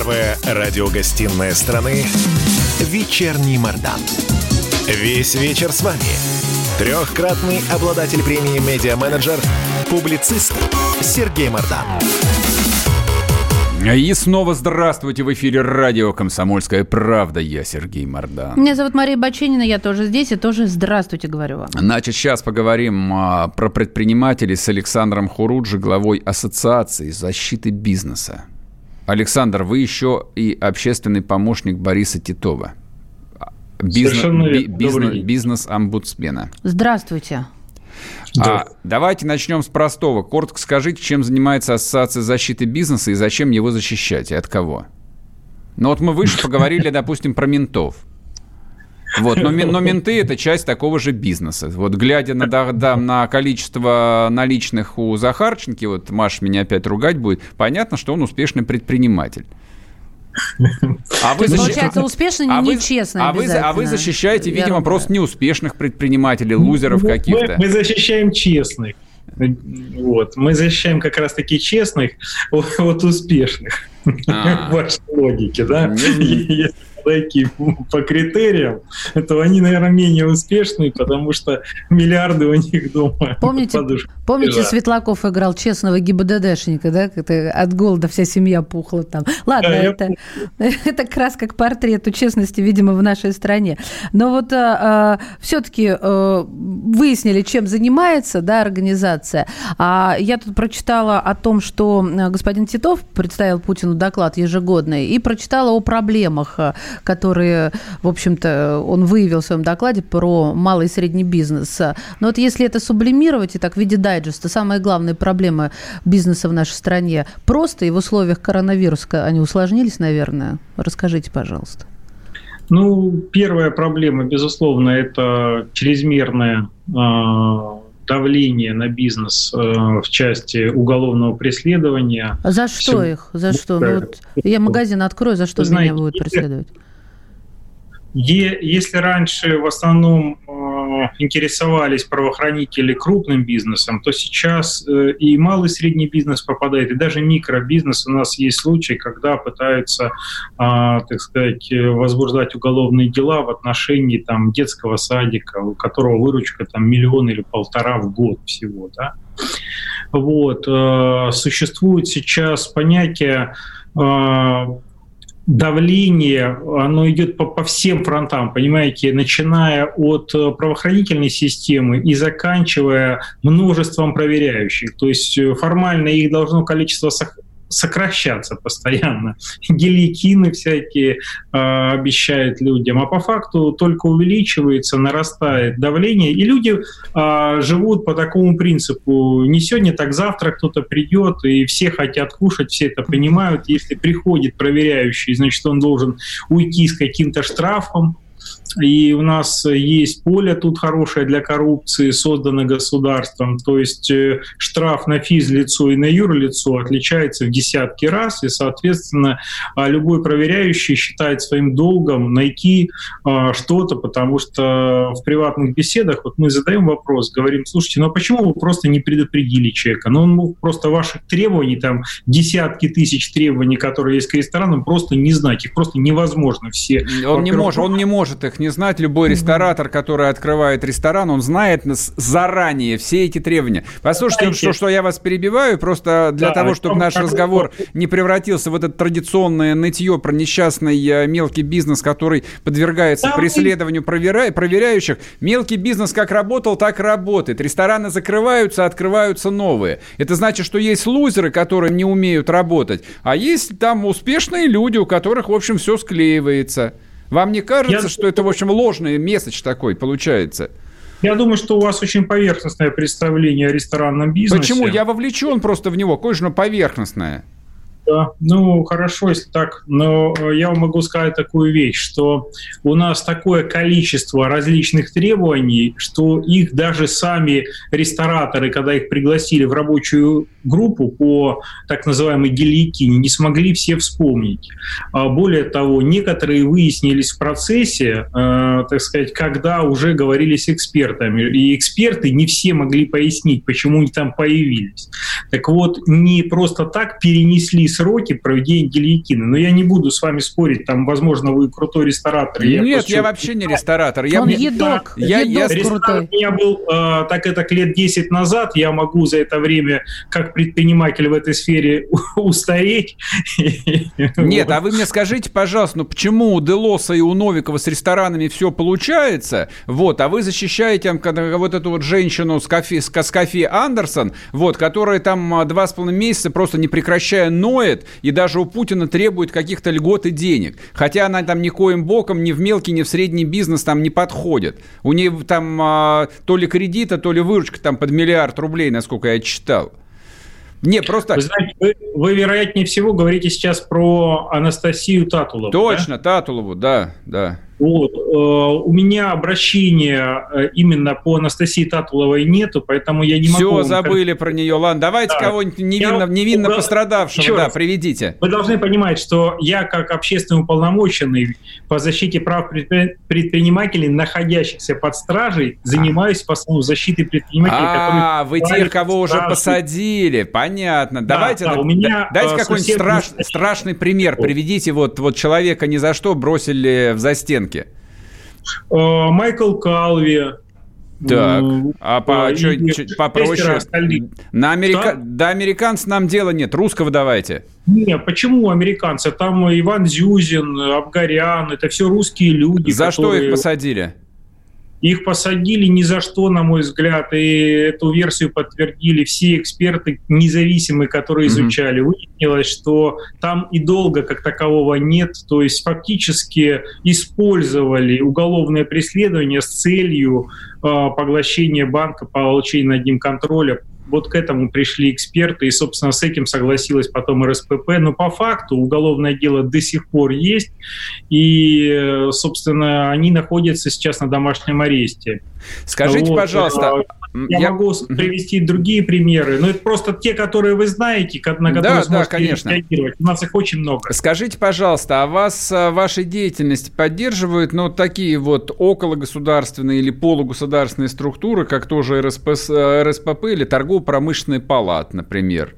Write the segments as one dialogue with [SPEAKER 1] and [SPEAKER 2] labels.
[SPEAKER 1] Первая радиогостинная страны «Вечерний Мордан». Весь вечер с вами. Трехкратный обладатель премии «Медиа-менеджер», публицист Сергей Мордан.
[SPEAKER 2] И снова здравствуйте в эфире радио «Комсомольская правда». Я Сергей Мордан.
[SPEAKER 3] Меня зовут Мария Баченина, я тоже здесь и тоже здравствуйте, говорю вам.
[SPEAKER 2] Значит, сейчас поговорим а, про предпринимателей с Александром Хуруджи, главой Ассоциации защиты бизнеса. Александр, вы еще и общественный помощник Бориса Титова. Бизнес, би, бизнес, бизнес-омбудсмена.
[SPEAKER 3] Здравствуйте.
[SPEAKER 2] А, давайте начнем с простого. Коротко скажите, чем занимается Ассоциация защиты бизнеса и зачем его защищать и от кого? Ну вот мы выше поговорили, допустим, про ментов. Вот, но, но менты это часть такого же бизнеса. Вот глядя на, да, на количество наличных у Захарченки, вот Маша меня опять ругать будет, понятно, что он успешный предприниматель.
[SPEAKER 3] А вы защищ... Получается, успешно, а нечестно
[SPEAKER 2] а вы, а вы защищаете, видимо, Верно. просто неуспешных предпринимателей, лузеров каких-то.
[SPEAKER 4] Мы, мы защищаем честных. Вот. Мы защищаем как раз таки честных от успешных. А. В вашей логике, да? Подойти по критериям, то они, наверное, менее успешные, потому что миллиарды у них дома.
[SPEAKER 3] Помните, помните Светлаков играл честного ГИБДДшника, да? Это от голода вся семья пухла там. Ладно, да, это, это как раз как портрет у честности, видимо, в нашей стране. Но вот а, а, все-таки а, выяснили, чем занимается да, организация. А я тут прочитала о том, что господин Титов представил Путину доклад ежегодный и прочитала о проблемах которые, в общем-то, он выявил в своем докладе про малый и средний бизнес. Но вот если это сублимировать и так в виде дайджеста, самые главные проблемы бизнеса в нашей стране просто и в условиях коронавируса они усложнились, наверное? Расскажите, пожалуйста.
[SPEAKER 4] Ну, первая проблема, безусловно, это чрезмерное э, давление на бизнес э, в части уголовного преследования.
[SPEAKER 3] За что Все... их? За что? Ну, вот я магазин открою, за что Вы меня знаете, будут преследовать?
[SPEAKER 4] Если раньше в основном э, интересовались правоохранители крупным бизнесом, то сейчас э, и малый и средний бизнес попадает, и даже микробизнес. У нас есть случаи, когда пытаются, а, так сказать, возбуждать уголовные дела в отношении там, детского садика, у которого выручка там, миллион или полтора в год всего. Да? Вот. Э, существует сейчас понятие давление, оно идет по, по всем фронтам, понимаете, начиная от э, правоохранительной системы и заканчивая множеством проверяющих. То есть э, формально их должно количество сокращаться постоянно. Геликины всякие э, обещают людям, а по факту только увеличивается, нарастает давление, и люди э, живут по такому принципу. Не сегодня, так завтра кто-то придет, и все хотят кушать, все это понимают. Если приходит проверяющий, значит, он должен уйти с каким-то штрафом, и у нас есть поле тут хорошее для коррупции, создано государством. То есть э, штраф на физлицо и на юрлицо отличается в десятки раз, и, соответственно, а, любой проверяющий считает своим долгом найти а, что-то, потому что в приватных беседах вот мы задаем вопрос, говорим, слушайте, ну а почему вы просто не предупредили человека? Ну он мог просто ваших требований, там десятки тысяч требований, которые есть к ресторанам, просто не знать. Их просто невозможно все.
[SPEAKER 2] Он не может, он не может их не знать. Любой ресторатор, который открывает ресторан, он знает заранее все эти требования. Послушайте, что, что я вас перебиваю, просто для да, того, чтобы наш разговор не превратился в это традиционное нытье про несчастный э, мелкий бизнес, который подвергается да, преследованию проверя... проверяющих. Мелкий бизнес как работал, так и работает. Рестораны закрываются, открываются новые. Это значит, что есть лузеры, которые не умеют работать, а есть там успешные люди, у которых, в общем, все склеивается. Вам не кажется, Я... что это, в общем, ложный месседж такой получается?
[SPEAKER 4] Я думаю, что у вас очень поверхностное представление о ресторанном бизнесе.
[SPEAKER 2] Почему? Я вовлечен просто в него, кое-что поверхностное.
[SPEAKER 4] Ну хорошо, если так, но э, я могу сказать такую вещь, что у нас такое количество различных требований, что их даже сами рестораторы, когда их пригласили в рабочую группу по так называемой гильотине, не смогли все вспомнить. А более того, некоторые выяснились в процессе, э, так сказать, когда уже говорили с экспертами, и эксперты не все могли пояснить, почему они там появились. Так вот, не просто так перенесли с сроки проведения гильотины. Но я не буду с вами спорить, там, возможно, вы крутой ресторатор.
[SPEAKER 2] Нет, я, я вообще не ресторатор. Я,
[SPEAKER 3] Он едок,
[SPEAKER 2] я,
[SPEAKER 3] едок
[SPEAKER 2] я,
[SPEAKER 3] крутой.
[SPEAKER 4] У меня был, э, так это лет 10 назад, я могу за это время, как предприниматель в этой сфере, устареть.
[SPEAKER 2] Нет, а вы мне скажите, пожалуйста, ну почему у Делоса и у Новикова с ресторанами все получается, вот, а вы защищаете вот эту вот женщину с кофе, с, с кофе Андерсон, вот, которая там а, два с половиной месяца просто не прекращая ноет и даже у Путина требует каких-то льгот и денег. Хотя она там никоим боком ни в мелкий, ни в средний бизнес там не подходит. У нее там а, то ли кредита, то ли выручка там под миллиард рублей, насколько я читал. Не, просто...
[SPEAKER 4] Вы, знаете, вы, вы, вероятнее всего, говорите сейчас про Анастасию Татулову.
[SPEAKER 2] Точно, да? Татулову, да, да.
[SPEAKER 4] Вот. Э, у меня обращения э, именно по Анастасии Татуловой нету, поэтому я не
[SPEAKER 2] Все
[SPEAKER 4] могу...
[SPEAKER 2] Все, забыли про нее. Ладно, давайте да. кого-нибудь невинно, я... невинно я... пострадавшего, Еще да, раз. приведите.
[SPEAKER 4] Вы должны понимать, что я, как общественный уполномоченный по защите прав предпринимателей, находящихся под стражей, занимаюсь по основному защитой предпринимателей,
[SPEAKER 2] а, вы тех, кого уже посадили, понятно. Да, Давайте, да, у меня дайте какой-нибудь страш... страшный пример, приведите вот, вот человека ни за что бросили в застенки рынке?
[SPEAKER 4] Э, Майкл Калви.
[SPEAKER 2] Так, а по, чё, чё, попроще? На Америка... До американцев нам дела нет, русского давайте.
[SPEAKER 4] Не, почему американцы? Там Иван Зюзин, Абгарян, это все русские люди.
[SPEAKER 2] За которые... что их посадили?
[SPEAKER 4] Их посадили ни за что, на мой взгляд, и эту версию подтвердили все эксперты независимые, которые изучали. Mm-hmm. Выяснилось, что там и долго как такового нет, то есть фактически использовали уголовное преследование с целью э, поглощения банка, получения над ним контроля вот к этому пришли эксперты, и, собственно, с этим согласилась потом РСПП. Но по факту уголовное дело до сих пор есть, и, собственно, они находятся сейчас на домашнем аресте.
[SPEAKER 2] Скажите, вот. пожалуйста,
[SPEAKER 4] я, я могу привести другие примеры, но это просто те, которые вы знаете, на которые да, сможете да, конечно. реагировать. У нас их очень много.
[SPEAKER 2] Скажите, пожалуйста, а вас а, вашей деятельности поддерживают ну, такие вот окологосударственные или полугосударственные структуры, как тоже РСП, РСПП или торгово-промышленный палат, например?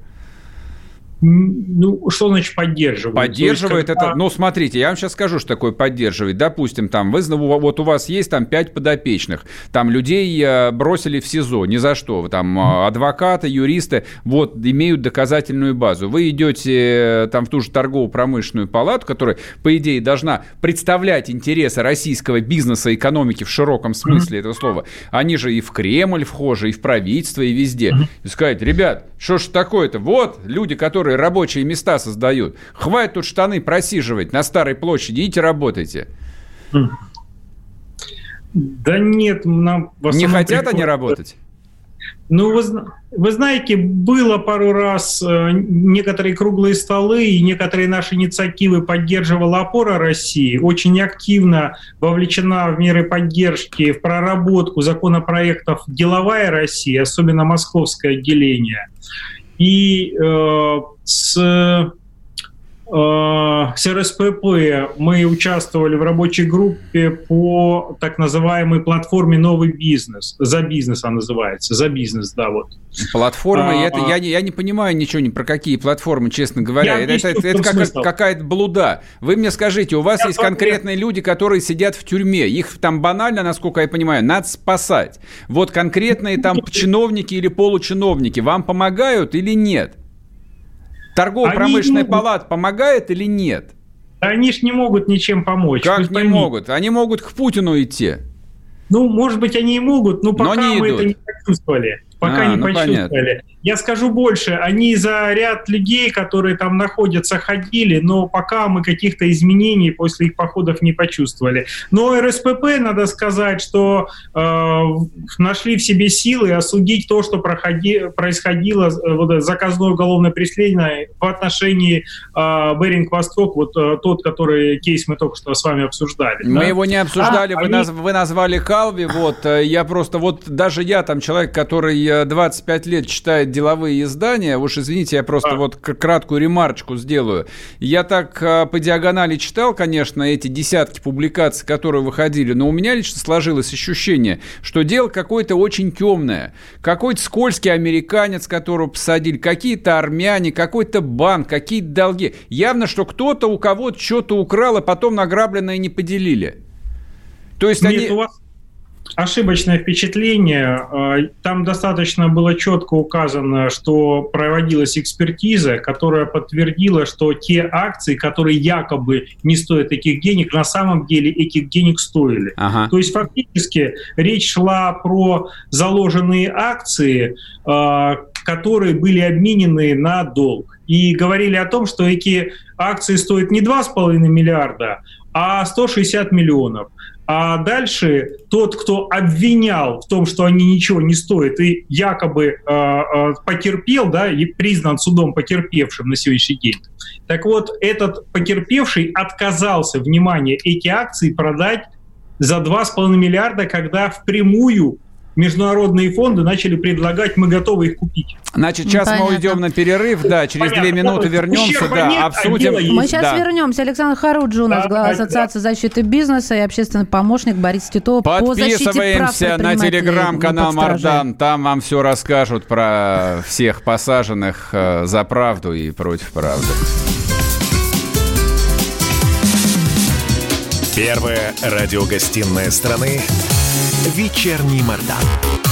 [SPEAKER 4] Ну, что значит поддерживает?
[SPEAKER 2] Поддерживает есть, когда... это... Ну, смотрите, я вам сейчас скажу, что такое поддерживает. Допустим, там, вы, вот у вас есть там пять подопечных, там людей э, бросили в СИЗО, ни за что. Там э, адвокаты, юристы, вот, имеют доказательную базу. Вы идете э, там в ту же торгово-промышленную палату, которая, по идее, должна представлять интересы российского бизнеса, экономики в широком смысле mm-hmm. этого слова. Они же и в Кремль вхожи, и в правительство, и везде. Mm-hmm. И сказать, ребят, что ж такое-то? Вот люди, которые рабочие места создают. Хватит тут штаны просиживать на Старой площади. Идите работайте.
[SPEAKER 4] Да нет, нам...
[SPEAKER 2] Не хотят они работать?
[SPEAKER 4] Ну, вы, вы знаете, было пару раз э, некоторые круглые столы и некоторые наши инициативы поддерживала опора России, очень активно вовлечена в меры поддержки, в проработку законопроектов деловая Россия, особенно московское отделение. И э, с с РСПП мы участвовали в рабочей группе по так называемой платформе «Новый бизнес». «За бизнес» она называется. «За бизнес», да, вот.
[SPEAKER 2] Платформа, а, это, я, я не понимаю ничего ни про какие платформы, честно говоря. это это, это, это как, какая-то блуда. Вы мне скажите, у вас я есть конкретные люди, которые сидят в тюрьме. Их там банально, насколько я понимаю, надо спасать. Вот конкретные там чиновники или получиновники вам помогают или нет? Торгово-промышленная палата помогает или нет?
[SPEAKER 4] Они ж не могут ничем помочь.
[SPEAKER 2] Как не могут? Они могут к Путину идти.
[SPEAKER 4] Ну, может быть, они и могут, но пока но мы идут. это не почувствовали. Пока а, не ну почувствовали. Понятно. Я скажу больше, они за ряд людей, которые там находятся, ходили, но пока мы каких-то изменений после их походов не почувствовали. Но РСПП, надо сказать, что э, нашли в себе силы осудить то, что проходи, происходило, э, вот, заказное уголовное преследование в отношении э, Беринг-Восток, вот э, тот, который кейс мы только что с вами обсуждали.
[SPEAKER 2] Мы да? его не обсуждали, а, вы, они... наз, вы назвали Калви, вот, э, я просто, вот даже я там человек, который 25 лет читает деловые издания, уж извините, я просто а. вот краткую ремарочку сделаю. Я так по диагонали читал, конечно, эти десятки публикаций, которые выходили, но у меня лично сложилось ощущение, что дело какое-то очень темное. Какой-то скользкий американец, которого посадили, какие-то армяне, какой-то банк, какие-то долги. Явно, что кто-то у кого-то что-то украл, а потом награбленное не поделили.
[SPEAKER 4] То есть Нет, они... у вас ошибочное впечатление. А, там достаточно было четко указано, что проводилась экспертиза, которая подтвердила, что те акции, которые якобы не стоят таких денег, на самом деле этих денег стоили. Ага. То есть фактически речь шла про заложенные акции, а, которые были обменены на долг. И говорили о том, что эти акции стоят не 2,5 миллиарда, а 160 миллионов. А дальше тот, кто обвинял в том, что они ничего не стоят и якобы э, потерпел, да, и признан судом потерпевшим на сегодняшний день. Так вот, этот потерпевший отказался, внимание, эти акции продать за 2,5 миллиарда, когда впрямую международные фонды начали предлагать, мы готовы их купить.
[SPEAKER 2] Значит, сейчас Понятно. мы уйдем на перерыв, да, через Понятно. две минуты вернемся, да, нет, обсудим.
[SPEAKER 3] А мы сейчас да. вернемся. Александр Харуджи у нас, да, глава Ассоциации да. защиты бизнеса и общественный помощник Борис Титова
[SPEAKER 2] по защите прав на телеграм-канал Мардан, там вам все расскажут про всех посаженных э, за правду и против правды.
[SPEAKER 1] Первая радиогостинная страны «Вечерний Мордан».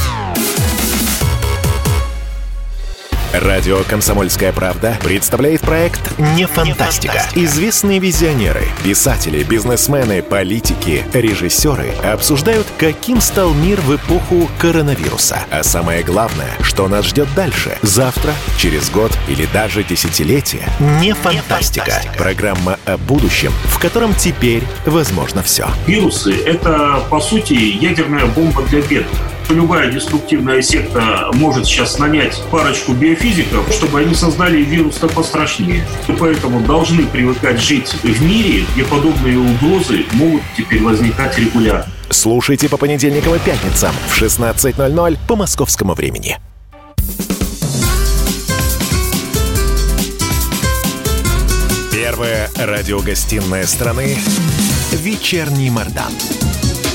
[SPEAKER 1] Радио «Комсомольская правда» представляет проект «Не фантастика». Известные визионеры, писатели, бизнесмены, политики, режиссеры обсуждают, каким стал мир в эпоху коронавируса. А самое главное, что нас ждет дальше, завтра, через год или даже десятилетие. «Не фантастика». Программа о будущем, в котором теперь возможно все.
[SPEAKER 5] Вирусы — это, по сути, ядерная бомба для бедных любая деструктивная секта может сейчас нанять парочку биофизиков, чтобы они создали вирус-то пострашнее. И поэтому должны привыкать жить в мире, где подобные угрозы могут теперь возникать регулярно.
[SPEAKER 1] Слушайте по понедельникам и пятницам в 16.00 по московскому времени. Первая радиогостинная страны «Вечерний Мордан».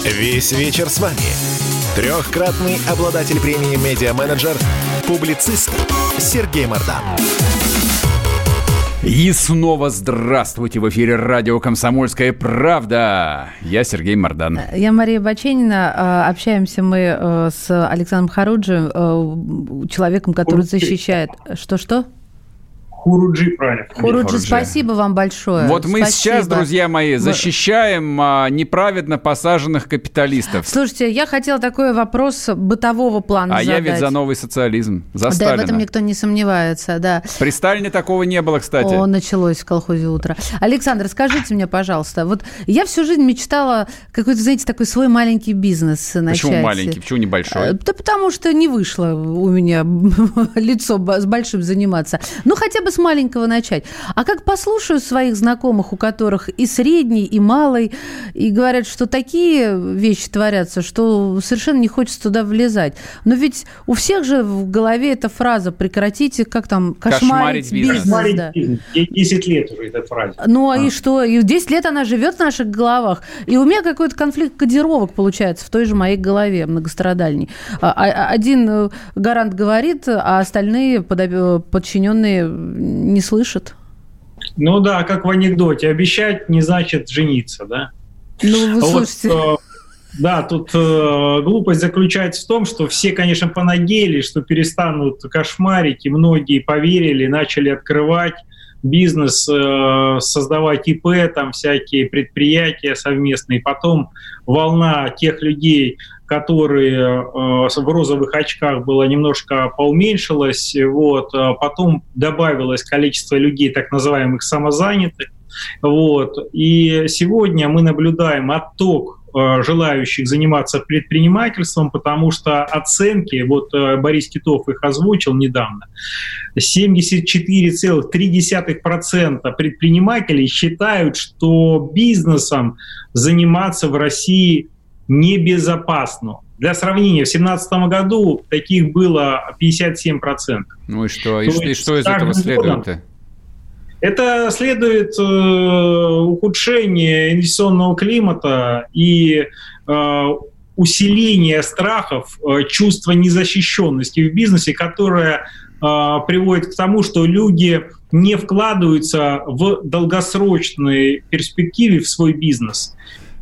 [SPEAKER 1] Весь вечер с вами – Трехкратный обладатель премии «Медиа-менеджер», публицист Сергей Мардан.
[SPEAKER 2] И снова здравствуйте! В эфире радио «Комсомольская правда». Я Сергей Мардан.
[SPEAKER 3] Я Мария Баченина. А, общаемся мы э, с Александром Харуджи, э, человеком, который защищает... Что-что?
[SPEAKER 4] Хуруджи, правильно.
[SPEAKER 3] Хуруджи, спасибо вам большое.
[SPEAKER 2] Вот мы спасибо. сейчас, друзья мои, защищаем а, неправедно посаженных капиталистов.
[SPEAKER 3] Слушайте, я хотела такой вопрос бытового плана
[SPEAKER 2] А
[SPEAKER 3] задать.
[SPEAKER 2] я ведь за новый социализм, за
[SPEAKER 3] да,
[SPEAKER 2] Сталина.
[SPEAKER 3] в этом никто не сомневается, да.
[SPEAKER 2] При Сталине такого не было, кстати.
[SPEAKER 3] О, началось в колхозе утро. Александр, скажите мне, пожалуйста, вот я всю жизнь мечтала какой-то, знаете, такой свой маленький бизнес начать.
[SPEAKER 2] Почему маленький? Почему небольшой?
[SPEAKER 3] Да потому что не вышло у меня лицо с большим заниматься. Ну, хотя бы с маленького начать. А как послушаю своих знакомых, у которых и средний, и малый, и говорят, что такие вещи творятся, что совершенно не хочется туда влезать. Но ведь у всех же в голове эта фраза «прекратите, как там, кошмарить, кошмарить бизнес». бизнес да.
[SPEAKER 4] 10 лет уже эта фраза.
[SPEAKER 3] Ну, а. и что? И 10 лет она живет в наших головах. И у меня какой-то конфликт кодировок получается в той же моей голове многострадальней. А, а, один э, гарант говорит, а остальные подчиненные не слышат.
[SPEAKER 4] Ну да, как в анекдоте. Обещать не значит жениться, да?
[SPEAKER 3] Ну, вы слушайте. Вот,
[SPEAKER 4] э, да, тут э, глупость заключается в том, что все, конечно, понадеялись, что перестанут кошмарить, и многие поверили, начали открывать бизнес, э, создавать ИП, там всякие предприятия совместные. Потом волна тех людей, которые э, в розовых очках было немножко поуменьшилось, вот, а потом добавилось количество людей, так называемых самозанятых, вот, и сегодня мы наблюдаем отток э, желающих заниматься предпринимательством, потому что оценки, вот э, Борис Титов их озвучил недавно, 74,3% предпринимателей считают, что бизнесом заниматься в России небезопасно. Для сравнения, в 2017 году таких было 57%.
[SPEAKER 2] Ну и что? И, что, и что из этого следует-то?
[SPEAKER 4] Это следует э, ухудшение инвестиционного климата и э, усиление страхов, э, чувства незащищенности в бизнесе, которое э, приводит к тому, что люди не вкладываются в долгосрочной перспективе в свой бизнес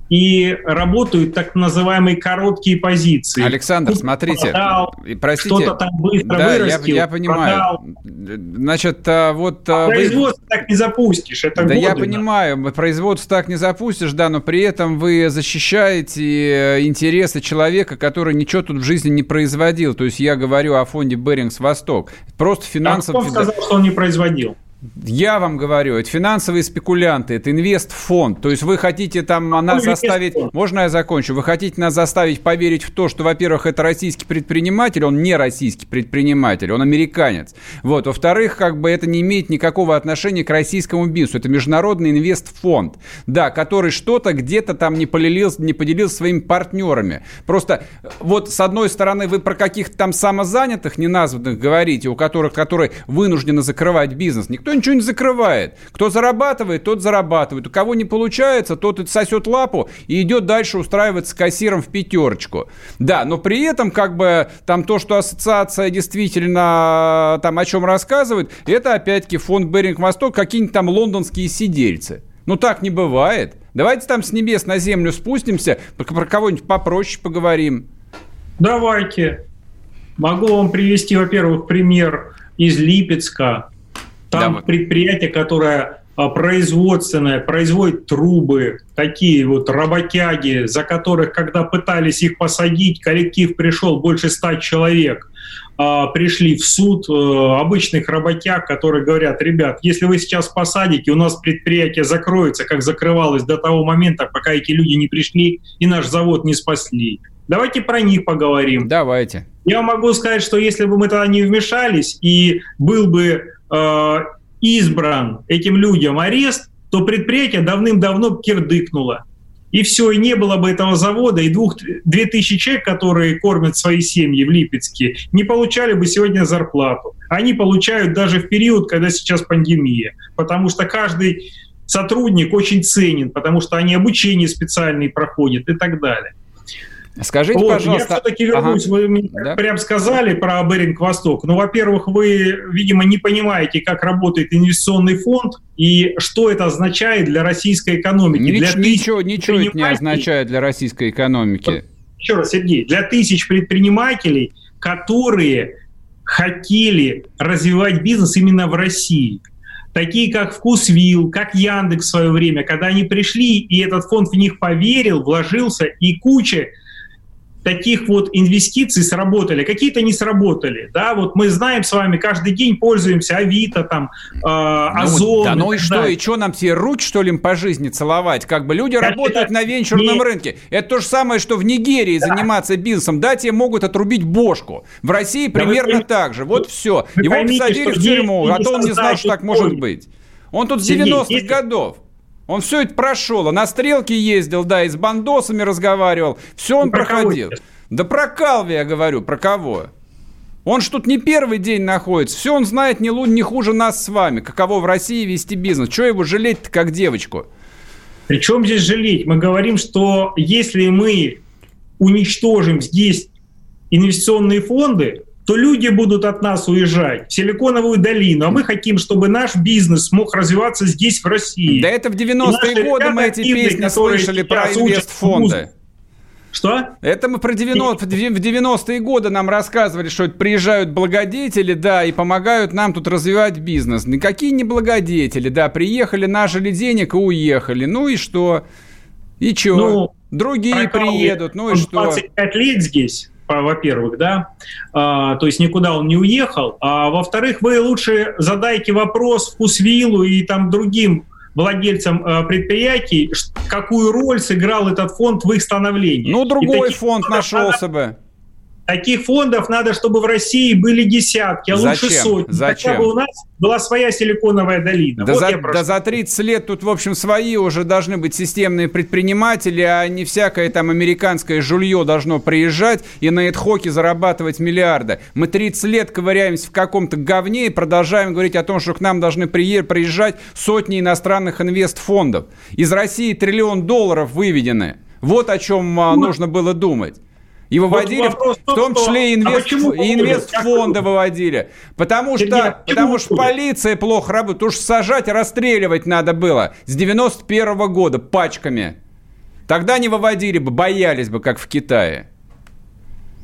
[SPEAKER 4] и работают так называемые короткие позиции.
[SPEAKER 2] Александр, Тут смотрите, продал, простите, что-то там быстро да, вырастил, я, я понимаю. Продал. Значит, а, вот...
[SPEAKER 4] А, а производство вы... так не запустишь, это
[SPEAKER 2] Да годы, я понимаю, да. производство так не запустишь, да, но при этом вы защищаете э, интересы человека, который ничего тут в жизни не производил. То есть я говорю о фонде Берингс Восток. Просто финансово... А
[SPEAKER 4] кто сказал, что он не производил?
[SPEAKER 2] Я вам говорю, это финансовые спекулянты, это инвестфонд. То есть вы хотите там нас заставить... Можно я закончу? Вы хотите нас заставить поверить в то, что, во-первых, это российский предприниматель, он не российский предприниматель, он американец. Вот. Во-вторых, как бы это не имеет никакого отношения к российскому бизнесу. Это международный инвестфонд, да, который что-то где-то там не, поделился, не поделился своими партнерами. Просто вот с одной стороны вы про каких-то там самозанятых, неназванных говорите, у которых, которые вынуждены закрывать бизнес. Никто ничего не закрывает. Кто зарабатывает, тот зарабатывает. У кого не получается, тот сосет лапу и идет дальше устраиваться кассиром в пятерочку. Да, но при этом как бы там то, что ассоциация действительно там о чем рассказывает, это опять-таки фонд Беринг Восток, какие-нибудь там лондонские сидельцы. Ну так не бывает. Давайте там с небес на землю спустимся, про кого-нибудь попроще поговорим.
[SPEAKER 4] Давайте. Могу вам привести, во-первых, пример из Липецка. Там да. предприятие, которое а, производственное, производит трубы, такие вот работяги, за которых, когда пытались их посадить, коллектив пришел больше ста человек, а, пришли в суд э, обычных работяг, которые говорят, ребят, если вы сейчас посадите, у нас предприятие закроется, как закрывалось до того момента, пока эти люди не пришли и наш завод не спасли. Давайте про них поговорим.
[SPEAKER 2] Давайте.
[SPEAKER 4] Я могу сказать, что если бы мы тогда не вмешались и был бы Э, избран этим людям арест, то предприятие давным-давно кирдыкнуло. И все, и не было бы этого завода, и двух, две тысячи человек, которые кормят свои семьи в Липецке, не получали бы сегодня зарплату. Они получают даже в период, когда сейчас пандемия, потому что каждый сотрудник очень ценен, потому что они обучение специальные проходят и так далее.
[SPEAKER 2] Скажите, вот, пожалуйста...
[SPEAKER 4] Я все-таки вернусь. Ага. Вы мне да? прям сказали про Беринг Восток. Ну, во-первых, вы, видимо, не понимаете, как работает инвестиционный фонд и что это означает для российской экономики.
[SPEAKER 2] Нич- для ничего ничего это не означает для российской экономики.
[SPEAKER 4] Еще раз, Сергей, для тысяч предпринимателей, которые хотели развивать бизнес именно в России – такие как Вкусвилл, как Яндекс в свое время, когда они пришли, и этот фонд в них поверил, вложился, и куча таких вот инвестиций сработали, какие-то не сработали, да, вот мы знаем с вами, каждый день пользуемся Авито, там, э, Озон.
[SPEAKER 2] Ну, да ну и что, далее. и что нам все руч, что ли, по жизни целовать? Как бы люди как работают это... на венчурном Нет. рынке. Это то же самое, что в Нигерии да. заниматься бизнесом, да, тебе могут отрубить бошку. В России да примерно вы... так же, вот все. Вы Его поймите, посадили в тюрьму, а то он не знал, что так может быть. Он тут с 90-х годов. Он все это прошел. На стрелке ездил, да, и с бандосами разговаривал. Все он про проходил. Кого? Да про Калви я говорю, про кого? Он ж тут не первый день находится. Все он знает не, не хуже нас с вами. Каково в России вести бизнес. Чего его жалеть-то как девочку?
[SPEAKER 4] Причем здесь жалеть? Мы говорим, что если мы уничтожим здесь инвестиционные фонды, то люди будут от нас уезжать в Силиконовую долину, а мы хотим, чтобы наш бизнес мог развиваться здесь, в России.
[SPEAKER 2] Да это в 90-е годы мы эти песни слышали про инвестфонды.
[SPEAKER 4] Что?
[SPEAKER 2] Это мы про 90, в 90-е годы нам рассказывали, что приезжают благодетели, да, и помогают нам тут развивать бизнес. Никакие не благодетели, да, приехали, нажили денег и уехали. Ну и что? И что? Ну, Другие приедут, ну и что?
[SPEAKER 4] 25 лет здесь во-первых, да, а, то есть никуда он не уехал, а во-вторых, вы лучше задайте вопрос Вкусвиллу и там другим владельцам э, предприятий, какую роль сыграл этот фонд в их становлении.
[SPEAKER 2] Ну, другой таких, фонд нашелся бы.
[SPEAKER 4] Таких фондов надо, чтобы в России были десятки, а
[SPEAKER 2] Зачем?
[SPEAKER 4] лучше сотни.
[SPEAKER 2] Зачем?
[SPEAKER 4] Хотя бы у нас была своя силиконовая долина.
[SPEAKER 2] Да,
[SPEAKER 4] вот
[SPEAKER 2] за, да за 30 лет тут, в общем, свои уже должны быть системные предприниматели, а не всякое там американское жулье должно приезжать и на эдхоке зарабатывать миллиарды. Мы 30 лет ковыряемся в каком-то говне и продолжаем говорить о том, что к нам должны при- приезжать сотни иностранных инвестфондов. Из России триллион долларов выведены. Вот о чем а, нужно было думать. И выводили,
[SPEAKER 4] вопрос
[SPEAKER 2] в, в том числе и,
[SPEAKER 4] а
[SPEAKER 2] инвест,
[SPEAKER 4] выводят?
[SPEAKER 2] инвестфонды выводили. Потому
[SPEAKER 4] Сергей, а
[SPEAKER 2] что,
[SPEAKER 4] почему
[SPEAKER 2] потому что полиция плохо работает. Что сажать расстреливать надо было с 91 года пачками. Тогда не выводили бы, боялись бы, как в Китае.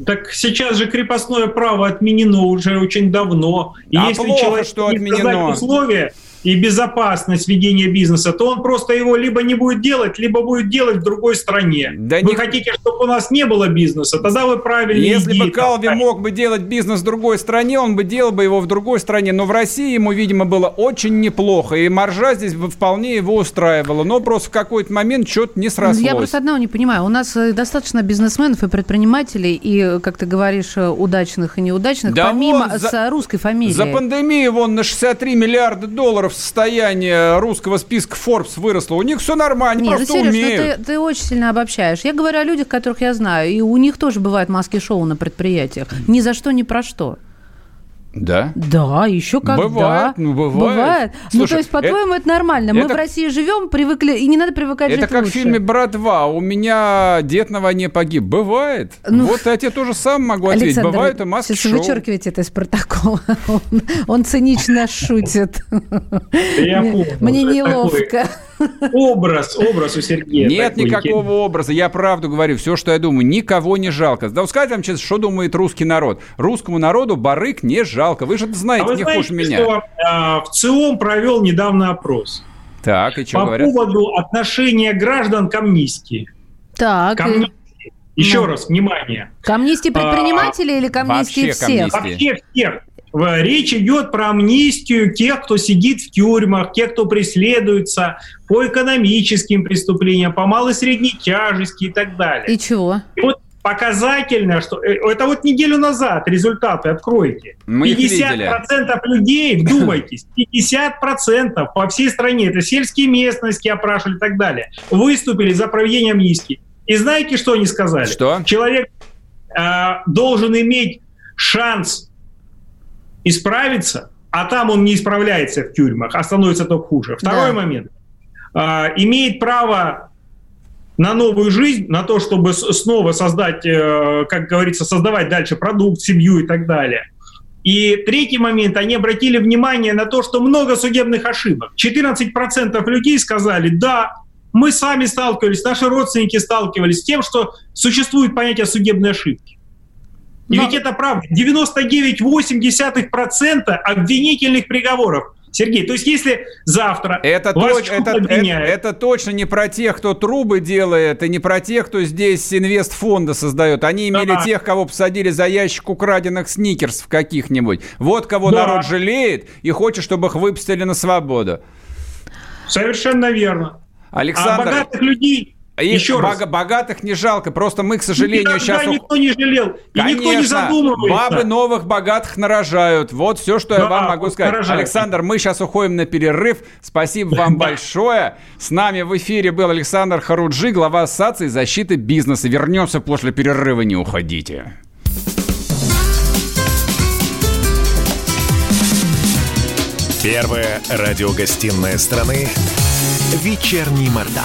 [SPEAKER 4] Так сейчас же крепостное право отменено уже очень давно. И
[SPEAKER 2] А
[SPEAKER 4] если
[SPEAKER 2] плохо,
[SPEAKER 4] человек
[SPEAKER 2] что
[SPEAKER 4] не
[SPEAKER 2] отменено.
[SPEAKER 4] условия и безопасность ведения бизнеса, то он просто его либо не будет делать, либо будет делать в другой стране.
[SPEAKER 2] Да
[SPEAKER 4] вы
[SPEAKER 2] не-
[SPEAKER 4] хотите, чтобы у нас не было бизнеса, тогда вы правильно
[SPEAKER 2] Если бы Калви мог бы делать бизнес в другой стране, он бы делал бы его в другой стране. Но в России ему, видимо, было очень неплохо. И маржа здесь бы вполне его устраивала. Но просто в какой-то момент что-то не срослось.
[SPEAKER 3] Ну, Я просто одного не понимаю. У нас э, достаточно бизнесменов и предпринимателей, и, э, как ты говоришь, э, удачных и неудачных,
[SPEAKER 2] Да
[SPEAKER 3] помимо
[SPEAKER 2] за-
[SPEAKER 3] с русской фамилией.
[SPEAKER 2] За пандемию вон на 63 миллиарда долларов состояние русского списка Forbes выросло. У них все нормально,
[SPEAKER 3] Нет, ну,
[SPEAKER 2] просто
[SPEAKER 3] Сереж,
[SPEAKER 2] умеют.
[SPEAKER 3] ну ты, ты очень сильно обобщаешь. Я говорю о людях, которых я знаю, и у них тоже бывают маски-шоу на предприятиях. Ни за что, ни про что.
[SPEAKER 2] Да?
[SPEAKER 3] Да, еще как
[SPEAKER 2] Бывает,
[SPEAKER 3] да.
[SPEAKER 2] ну, бывает.
[SPEAKER 3] ну,
[SPEAKER 2] Слушай,
[SPEAKER 3] то есть, по-твоему, это, нормально. Мы
[SPEAKER 2] это-
[SPEAKER 3] в России живем, привыкли, и не надо привыкать
[SPEAKER 2] Это
[SPEAKER 3] жить
[SPEAKER 2] как
[SPEAKER 3] лучше.
[SPEAKER 2] в фильме «Брат 2». У меня дед на войне погиб. Бывает.
[SPEAKER 3] Ну,
[SPEAKER 2] вот я тебе тоже сам могу ответить.
[SPEAKER 3] Александр,
[SPEAKER 2] Бывает и маски
[SPEAKER 3] сейчас вычеркивайте это из протокола. Он, он цинично шутит.
[SPEAKER 4] Я
[SPEAKER 3] Мне-
[SPEAKER 4] это
[SPEAKER 3] неловко.
[SPEAKER 4] Образ, образ у Сергея.
[SPEAKER 2] Нет
[SPEAKER 4] такой.
[SPEAKER 2] никакого образа. Я правду говорю. Все, что я думаю, никого не жалко. Да вот скажите вам честно, что думает русский народ. Русскому народу барык не жалко. Вы же это
[SPEAKER 4] А
[SPEAKER 2] знаете
[SPEAKER 4] вы
[SPEAKER 2] не
[SPEAKER 4] знаете,
[SPEAKER 2] хуже меня.
[SPEAKER 4] что а, в ЦИОМ провел недавно опрос
[SPEAKER 2] Так, и что
[SPEAKER 4] по
[SPEAKER 2] говорят?
[SPEAKER 4] поводу отношения граждан к амнистии.
[SPEAKER 3] Так,
[SPEAKER 4] К амнистии. Еще
[SPEAKER 3] Ну.
[SPEAKER 4] раз, внимание.
[SPEAKER 3] к амнистии предпринимателей или к амнистии
[SPEAKER 2] вообще к
[SPEAKER 3] всех?
[SPEAKER 2] амнистии.
[SPEAKER 4] Вообще всех. В- Речь идет про амнистию тех, кто сидит в тюрьмах, тех, кто преследуется по экономическим преступлениям, по малой и средней тяжести и так далее.
[SPEAKER 3] И чего?
[SPEAKER 4] И вот показательно, что э, это вот неделю назад результаты откройте.
[SPEAKER 2] Мы их
[SPEAKER 4] 50%
[SPEAKER 2] видели.
[SPEAKER 4] людей, вдумайтесь, 50% по всей стране, это сельские местности опрашивали и так далее, выступили за проведение амнистии. И знаете, что они сказали?
[SPEAKER 2] Что?
[SPEAKER 4] Человек э, должен иметь шанс исправиться, а там он не исправляется в тюрьмах, а становится только хуже. Второй
[SPEAKER 3] Да.
[SPEAKER 4] момент. Э, имеет право на новую жизнь, на то, чтобы снова создать, э, как говорится, создавать дальше продукт, семью и так далее. И третий момент, они обратили внимание на то, что много судебных ошибок. 14% людей сказали, да, мы сами сталкивались, наши родственники сталкивались с тем, что существует понятие судебной ошибки. И
[SPEAKER 3] Но-
[SPEAKER 4] ведь это правда. 99,8% обвинительных приговоров. Сергей, то есть если завтра
[SPEAKER 2] Это,
[SPEAKER 4] вас
[SPEAKER 2] точ- это, это,
[SPEAKER 4] обвиняют,
[SPEAKER 2] это точно не про тех, кто трубы делает, и не про тех, кто здесь инвестфонды создает. Они имели
[SPEAKER 4] Да.
[SPEAKER 2] тех, кого посадили за ящик украденных сникерсов каких-нибудь. Вот кого
[SPEAKER 4] Да.
[SPEAKER 2] народ жалеет и хочет, чтобы их выпустили на свободу.
[SPEAKER 4] совершенно верно. А
[SPEAKER 2] Александр,
[SPEAKER 4] богатых людей,
[SPEAKER 2] их
[SPEAKER 4] еще раз,
[SPEAKER 2] бога- богатых не жалко, просто мы, к сожалению,
[SPEAKER 4] никогда
[SPEAKER 2] сейчас...
[SPEAKER 4] никто не жалел, и никто не
[SPEAKER 2] Конечно,
[SPEAKER 4] задумывается.
[SPEAKER 2] бабы новых богатых нарожают. Вот все, что я
[SPEAKER 4] Да,
[SPEAKER 2] вам могу сказать.
[SPEAKER 4] нарожают.
[SPEAKER 2] Александр, мы сейчас уходим на перерыв. Спасибо вам
[SPEAKER 4] Да.
[SPEAKER 2] большое. С нами в эфире был Александр Харуджи, глава Ассоциации защиты бизнеса. Вернемся после перерыва, не уходите.
[SPEAKER 1] Первая радиогостинная страны «Вечерний Мордан».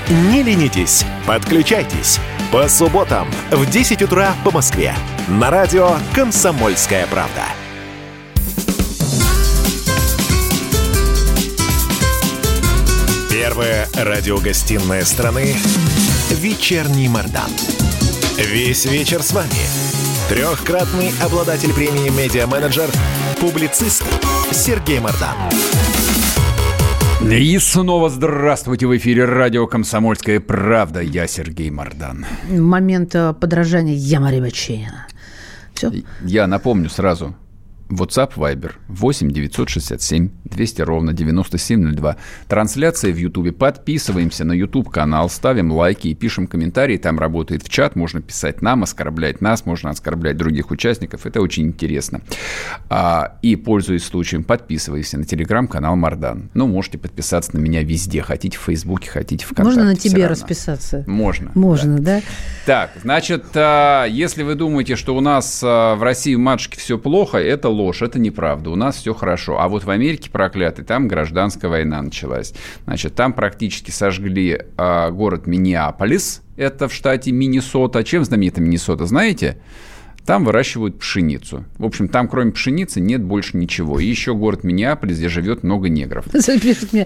[SPEAKER 1] Не ленитесь, подключайтесь. По субботам в 10 утра по Москве. На радио «Комсомольская правда». Первая радиогостинная страны «Вечерний Мордан». Весь вечер с вами. Трехкратный обладатель премии «Медиа-менеджер», публицист Сергей Мордан.
[SPEAKER 2] И снова здравствуйте в эфире радио «Комсомольская правда». Я Сергей Мордан.
[SPEAKER 3] Момент э, подражания Яма Рябаченина.
[SPEAKER 2] Все? Я напомню сразу. WhatsApp Viber 8 967 200 ровно 9702. Трансляция в YouTube. Подписываемся на YouTube канал, ставим лайки и пишем комментарии. Там работает в чат. Можно писать нам, оскорблять нас, можно оскорблять других участников. Это очень интересно. А, и, пользуясь случаем, подписывайся на телеграм-канал Мардан. Ну, можете подписаться на меня везде. Хотите в Фейсбуке, хотите в ВКонтакте.
[SPEAKER 3] Можно на тебе расписаться?
[SPEAKER 2] Можно.
[SPEAKER 3] Можно, да. да?
[SPEAKER 2] Так, значит, а, если вы думаете, что у нас а, в России матушке все плохо, это ложь, это неправда. У нас все хорошо. А вот в Америке проклятый, там гражданская война началась. Значит, там практически сожгли э, город Миннеаполис, это в штате Миннесота. Чем знаменита Миннесота, знаете? Там выращивают пшеницу. В общем, там кроме пшеницы нет больше ничего. И еще город Миннеаполис, где живет много негров.
[SPEAKER 3] Запишет мне.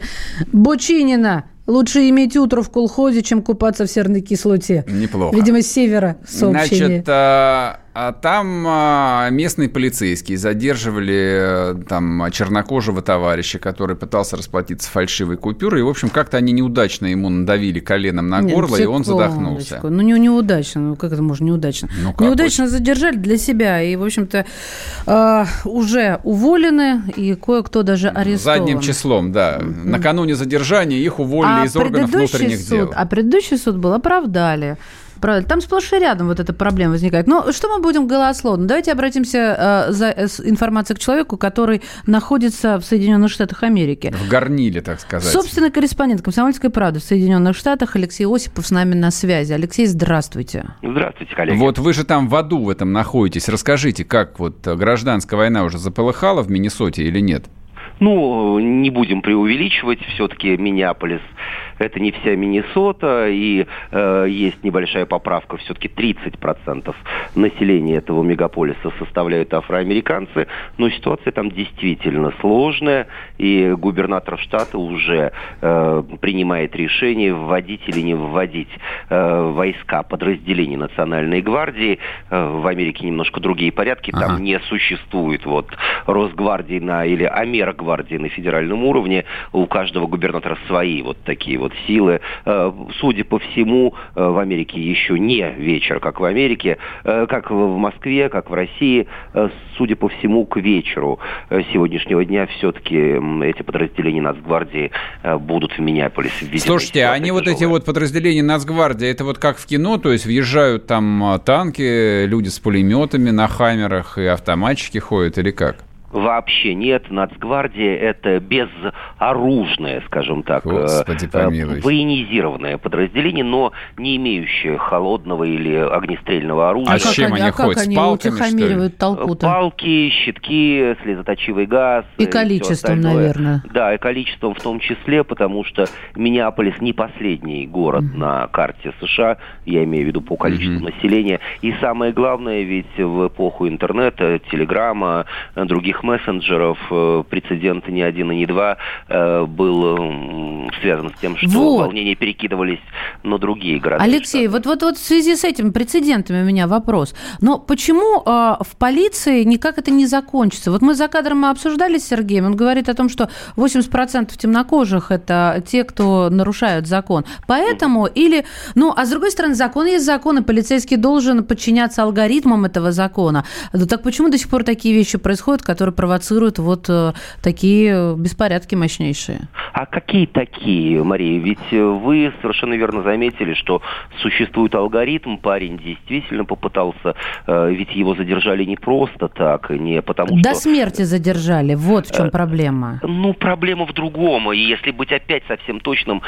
[SPEAKER 3] Бучинина. Лучше иметь утро в колхозе, чем купаться в серной кислоте.
[SPEAKER 2] Неплохо.
[SPEAKER 3] Видимо, с севера сообщение.
[SPEAKER 2] Значит, а, там а, местные полицейские задерживали э, там чернокожего товарища, который пытался расплатиться фальшивой купюрой. И, в общем, как-то они неудачно ему надавили коленом на Нет, горло, и он задохнулся.
[SPEAKER 3] Ну, не неудачно. Ну, как это можно неудачно? Ну, как неудачно очень... задержали для себя. И, в общем-то, э, уже уволены, и кое-кто даже арестован.
[SPEAKER 2] Задним числом, да. Накануне задержания их уволили а из органов внутренних
[SPEAKER 3] суд,
[SPEAKER 2] дел.
[SPEAKER 3] А предыдущий суд был оправдали. Правильно. Там сплошь и рядом вот эта проблема возникает. Но что мы будем голословно? Давайте обратимся э, за э, информацией к человеку, который находится в Соединенных Штатах Америки.
[SPEAKER 2] В горниле, так сказать.
[SPEAKER 3] Собственный корреспондент «Комсомольской правды» в Соединенных Штатах Алексей Осипов с нами на связи. Алексей, здравствуйте.
[SPEAKER 6] Здравствуйте, коллеги.
[SPEAKER 2] Вот вы же там в аду в этом находитесь. Расскажите, как вот гражданская война уже заполыхала в Миннесоте или нет?
[SPEAKER 6] Ну, не будем преувеличивать, все-таки Миннеаполис это не вся Миннесота, и э, есть небольшая поправка, все-таки 30% населения этого мегаполиса составляют афроамериканцы, но ситуация там действительно сложная, и губернатор штата уже э, принимает решение, вводить или не вводить э, войска подразделений Национальной гвардии. Э, в Америке немножко другие порядки, там ага. не существует вот Росгвардии на, или Амерогвардии на федеральном уровне, у каждого губернатора свои вот такие вот силы. Э, судя по всему, э, в Америке еще не вечер, как в Америке, э, как в Москве, как в России. Судя по всему, к вечеру сегодняшнего дня все-таки эти подразделения Нацгвардии будут в Миннеаполисе.
[SPEAKER 2] Слушайте, они вот эти вот подразделения Нацгвардии, это вот как в кино, то есть въезжают там танки, люди с пулеметами на хаммерах и автоматчики ходят или как?
[SPEAKER 6] Вообще нет. Нацгвардия – это безоружное, скажем так,
[SPEAKER 2] Господи, э,
[SPEAKER 6] военизированное подразделение, но не имеющее холодного или огнестрельного оружия.
[SPEAKER 2] А, а с чем они, они а ходят? С палками,
[SPEAKER 3] утихомиривают толпу-то?
[SPEAKER 6] Палки, щитки, слезоточивый газ.
[SPEAKER 3] И, и количеством, наверное.
[SPEAKER 6] Да, и количеством в том числе, потому что Миннеаполис не последний город mm-hmm. на карте США, я имею в виду по количеству mm-hmm. населения. И самое главное, ведь в эпоху интернета, телеграмма, других мессенджеров э, прецедент ни один и не два э, был связан с тем, что вот. волнения перекидывались на другие города.
[SPEAKER 3] Алексей, вот, вот, вот в связи с этим прецедентами у меня вопрос. Но почему э, в полиции никак это не закончится? Вот мы за кадром обсуждали с Сергеем, он говорит о том, что 80% темнокожих – это те, кто нарушают закон. Поэтому mm-hmm. или… Ну, а с другой стороны, закон есть закон, и полицейский должен подчиняться алгоритмам этого закона. Так почему до сих пор такие вещи происходят, которые провоцируют вот э, такие беспорядки мощнейшие.
[SPEAKER 6] А какие такие, Мария? Ведь вы совершенно верно заметили, что существует алгоритм. Парень действительно попытался, э, ведь его задержали не просто так, не потому что...
[SPEAKER 3] До смерти задержали. Вот в чем э, проблема.
[SPEAKER 6] Ну, проблема в другом. И если быть опять совсем точным,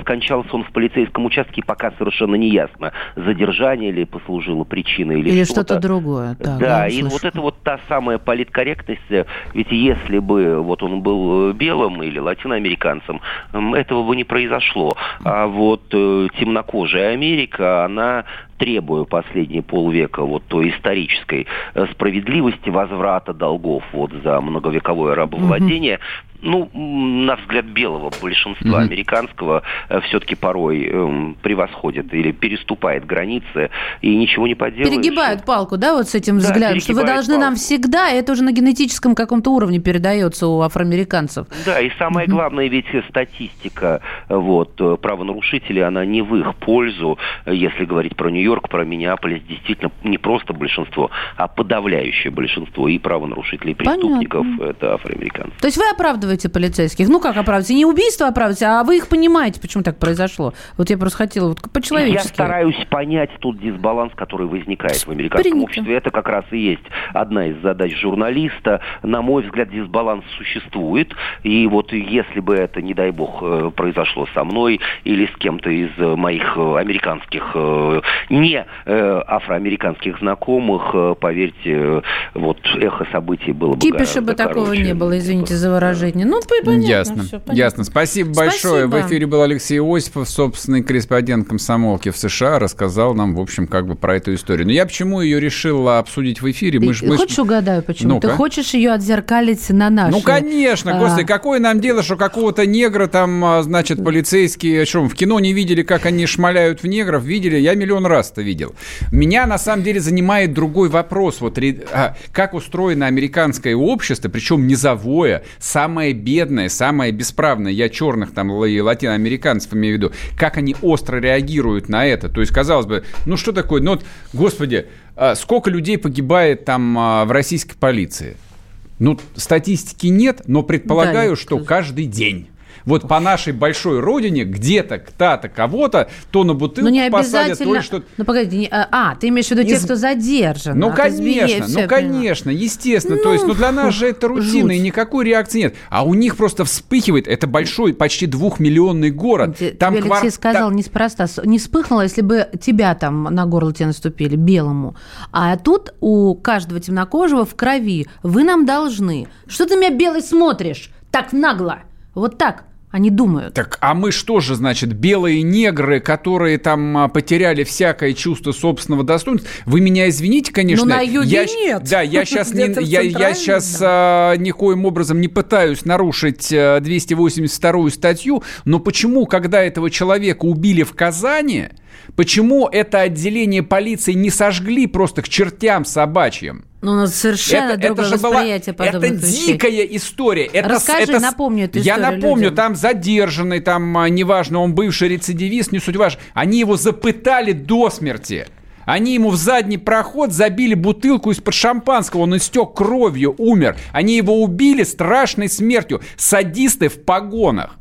[SPEAKER 6] скончался он в полицейском участке, пока совершенно не ясно, задержание ли послужило причиной или,
[SPEAKER 3] или что-то. что-то другое.
[SPEAKER 6] Так, да, и слышу. вот это вот та самая политкорректность, ведь если бы вот он был э, белым или латиноамериканцем, этого бы не произошло. А вот э, темнокожая Америка, она требуя последние полвека вот той исторической э, справедливости возврата долгов вот за многовековое рабовладение, mm-hmm ну, на взгляд белого большинства mm-hmm. американского э, все-таки порой э, превосходит или переступает границы и ничего не поделаешь.
[SPEAKER 3] Перегибают палку, да, вот с этим да, взглядом, что вы должны палку. нам всегда, это уже на генетическом каком-то уровне передается у афроамериканцев.
[SPEAKER 6] Да, и самое mm-hmm. главное, ведь статистика вот, э, правонарушителей, она не в их пользу, если говорить про Нью-Йорк, про Миннеаполис, действительно не просто большинство, а подавляющее большинство и правонарушителей, и преступников Понятно. это афроамериканцы.
[SPEAKER 3] То есть вы оправдываете оправдываете полицейских? Ну, как оправдываете? Не убийство оправдываете, а вы их понимаете, почему так произошло. Вот я просто хотела вот по-человечески.
[SPEAKER 6] Я стараюсь понять тот дисбаланс, который возникает в американском Принято. обществе. Это как раз и есть одна из задач журналиста. На мой взгляд, дисбаланс существует. И вот если бы это, не дай бог, э, произошло со мной или с кем-то из моих э, американских, э, не афроамериканских знакомых, поверьте, вот эхо событий было бы
[SPEAKER 3] Кипиша бы такого короче. не было, извините за выражение сегодня. Ну, понятно.
[SPEAKER 2] Ясно. Все, понятно. Ясно. Спасибо, Спасибо большое. В эфире был Алексей Осипов, собственный корреспондент комсомолки в США, рассказал нам, в общем, как бы про эту историю. Но я почему ее решил обсудить в эфире?
[SPEAKER 3] Мы Ты мы хочешь угадаю, почему? ну Ты хочешь ее отзеркалить на нашу?
[SPEAKER 2] Ну, конечно, а... господи, какое нам дело, что какого-то негра там, а, значит, полицейские, что, в кино не видели, как они шмаляют в негров? Видели? Я миллион раз это видел. Меня, на самом деле, занимает другой вопрос. Вот а, как устроено американское общество, причем низовое, самое самые бедные, самые бесправные, я черных там и латиноамериканцев имею в виду, как они остро реагируют на это. То есть, казалось бы, ну что такое, ну вот, господи, а сколько людей погибает там а, в российской полиции? Ну, статистики нет, но предполагаю, да, что каждый день вот по нашей большой родине где-то кто-то кого-то то на бутылку ну, не посадят, то что
[SPEAKER 3] Ну, погоди, не... А, а, ты имеешь в виду Из... тех, кто задержан?
[SPEAKER 2] Ну, конечно, ну, конечно, естественно. Ну, то есть, ну, для нас же это рутина, жуть. и никакой реакции нет. А у них просто вспыхивает, это большой, почти двухмиллионный город.
[SPEAKER 3] Тебе там Алексей квар... сказал да. неспроста, не вспыхнуло, если бы тебя там на горло тебе наступили, белому. А тут у каждого темнокожего в крови. Вы нам должны. Что ты меня белый смотришь? Так нагло. Вот так. Они думают.
[SPEAKER 2] Так, а мы что же, значит, белые негры, которые там а, потеряли всякое чувство собственного достоинства? Вы меня извините, конечно.
[SPEAKER 3] Но на юге я, нет.
[SPEAKER 2] Да, я сейчас, не, я, я сейчас да. а, никоим образом не пытаюсь нарушить 282-ю статью, но почему, когда этого человека убили в Казани, почему это отделение полиции не сожгли просто к чертям собачьим?
[SPEAKER 3] Ну, у нас совершенно это, другое это восприятие была,
[SPEAKER 2] Это вещей. дикая история. Это,
[SPEAKER 3] Расскажи,
[SPEAKER 2] это,
[SPEAKER 3] напомню эту
[SPEAKER 2] Я напомню,
[SPEAKER 3] людям.
[SPEAKER 2] там задержанный, там, а, неважно, он бывший рецидивист, не суть важно. Они его запытали до смерти. Они ему в задний проход забили бутылку из-под шампанского, он истек кровью, умер. Они его убили страшной смертью. Садисты в погонах.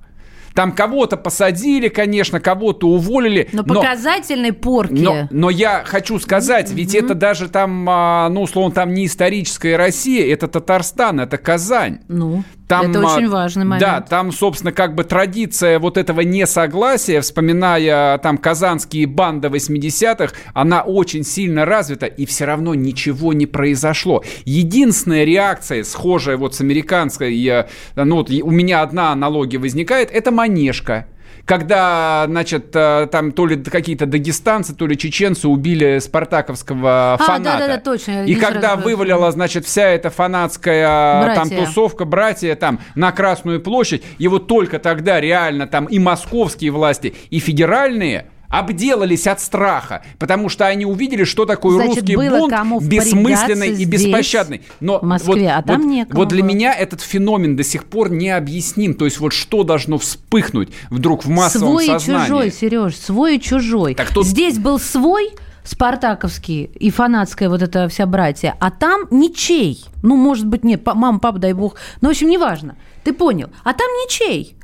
[SPEAKER 2] Там кого-то посадили, конечно, кого-то уволили.
[SPEAKER 3] Но, но показательной порки.
[SPEAKER 2] Но, но я хочу сказать, mm-hmm. ведь это даже там, а, ну, условно, там не историческая Россия, это Татарстан, это Казань.
[SPEAKER 3] Ну. Там, это очень важный момент.
[SPEAKER 2] Да, там, собственно, как бы традиция вот этого несогласия, вспоминая там казанские банды 80-х, она очень сильно развита, и все равно ничего не произошло. Единственная реакция, схожая вот с американской, я, ну вот у меня одна аналогия возникает, это манежка когда, значит, э, там то ли какие-то дагестанцы, то ли чеченцы убили спартаковского а, фаната. Да, да, да, точно. И когда вывалила, значит, вся эта фанатская братья. там тусовка, братья там на Красную площадь, и вот только тогда реально там и московские власти, и федеральные обделались от страха, потому что они увидели, что такое Значит, русский бунт бессмысленный и беспощадный.
[SPEAKER 3] Но в Москве, вот, а там
[SPEAKER 2] вот,
[SPEAKER 3] некому
[SPEAKER 2] вот для меня этот феномен до сих пор не объясним. То есть вот что должно вспыхнуть вдруг в массовом
[SPEAKER 3] свой
[SPEAKER 2] сознании?
[SPEAKER 3] Свой и чужой, Сереж, свой и чужой. Так тут... Здесь был свой, спартаковский и фанатская вот эта вся братья, а там ничей. Ну, может быть, нет, мама, папа, дай бог. Ну, в общем, неважно. Ты понял. А там ничей.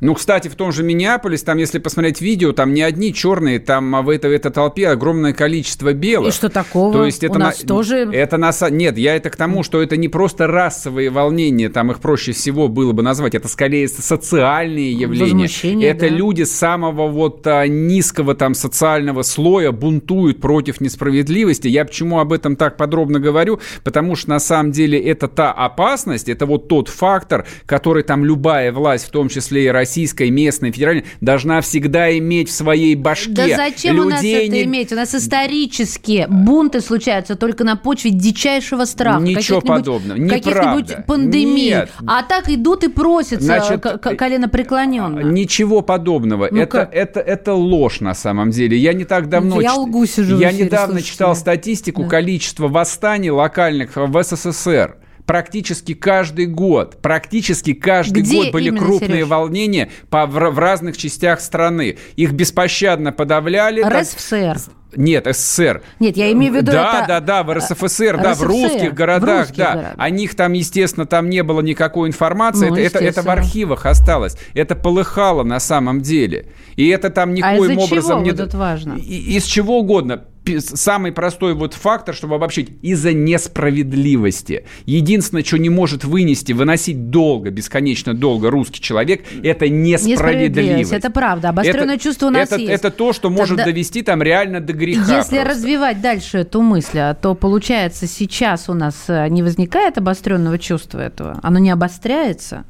[SPEAKER 2] Ну, кстати, в том же Миннеаполис, там, если посмотреть видео, там не одни черные, там а в этой, в этой толпе огромное количество белых.
[SPEAKER 3] И что такого? То есть это У нас на... тоже...
[SPEAKER 2] Это на... Нет, я это к тому, что это не просто расовые волнения, там их проще всего было бы назвать, это скорее социальные явления. Это да. люди самого вот а, низкого там социального слоя бунтуют против несправедливости. Я почему об этом так подробно говорю? Потому что на самом деле это та опасность, это вот тот фактор, который там любая власть, в том числе и Россия, российская, местная, федеральная, должна всегда иметь в своей башке.
[SPEAKER 3] Да зачем Людей у нас это не... иметь? У нас исторически бунты случаются только на почве дичайшего страха.
[SPEAKER 2] Ничего подобного.
[SPEAKER 3] Каких-нибудь пандемий. Нет. А так идут и просятся Значит, колено преклоненно.
[SPEAKER 2] Ничего подобного. Ну это, это, это ложь на самом деле. Я не так давно...
[SPEAKER 3] Я лгу сижу
[SPEAKER 2] Я недавно слушайте. читал статистику да. количества восстаний локальных в СССР практически каждый год, практически каждый Где год были крупные Сереж? волнения по, в, в разных частях страны. Их беспощадно подавляли.
[SPEAKER 3] РСФСР.
[SPEAKER 2] Так, нет, СССР.
[SPEAKER 3] Нет, я имею в виду
[SPEAKER 2] Да,
[SPEAKER 3] это...
[SPEAKER 2] да, да, в РСФСР, РСФСР, да, в русских городах, в русских да. Городах. О них там, естественно, там не было никакой информации. Ну, это, это, это в архивах осталось. Это полыхало на самом деле. И это там а никоим а образом
[SPEAKER 3] чего
[SPEAKER 2] не...
[SPEAKER 3] Вот важно?
[SPEAKER 2] Из чего угодно самый простой вот фактор, чтобы обобщить, из-за несправедливости. Единственное, что не может вынести, выносить долго, бесконечно долго русский человек, это несправедливость.
[SPEAKER 3] Это правда. Обостренное это, чувство у нас
[SPEAKER 2] это,
[SPEAKER 3] есть.
[SPEAKER 2] Это то, что может Тогда, довести там реально до греха.
[SPEAKER 3] Если просто. развивать дальше эту мысль, а то получается сейчас у нас э, не возникает обостренного чувства этого, оно не обостряется.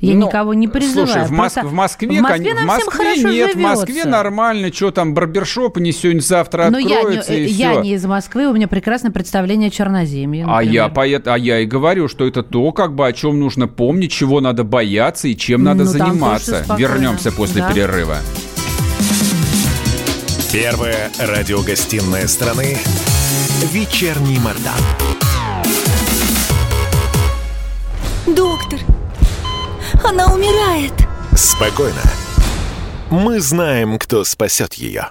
[SPEAKER 3] Я ну, никого не призываю.
[SPEAKER 2] Слушай, в, Моск... в Москве, в Москве, в Москве нет, живется. в Москве нормально, что там, барбершоп не сегодня, завтра Но откроется
[SPEAKER 3] я
[SPEAKER 2] не,
[SPEAKER 3] и я все. не из Москвы, у меня прекрасное представление о Черноземье.
[SPEAKER 2] А я, поэт, а я и говорю, что это то, как бы, о чем нужно помнить, чего надо бояться и чем надо ну, заниматься. Вернемся после да. перерыва.
[SPEAKER 1] Первая радиогостинная страны «Вечерний Мордан».
[SPEAKER 7] Доктор, она умирает.
[SPEAKER 1] Спокойно. Мы знаем, кто спасет ее.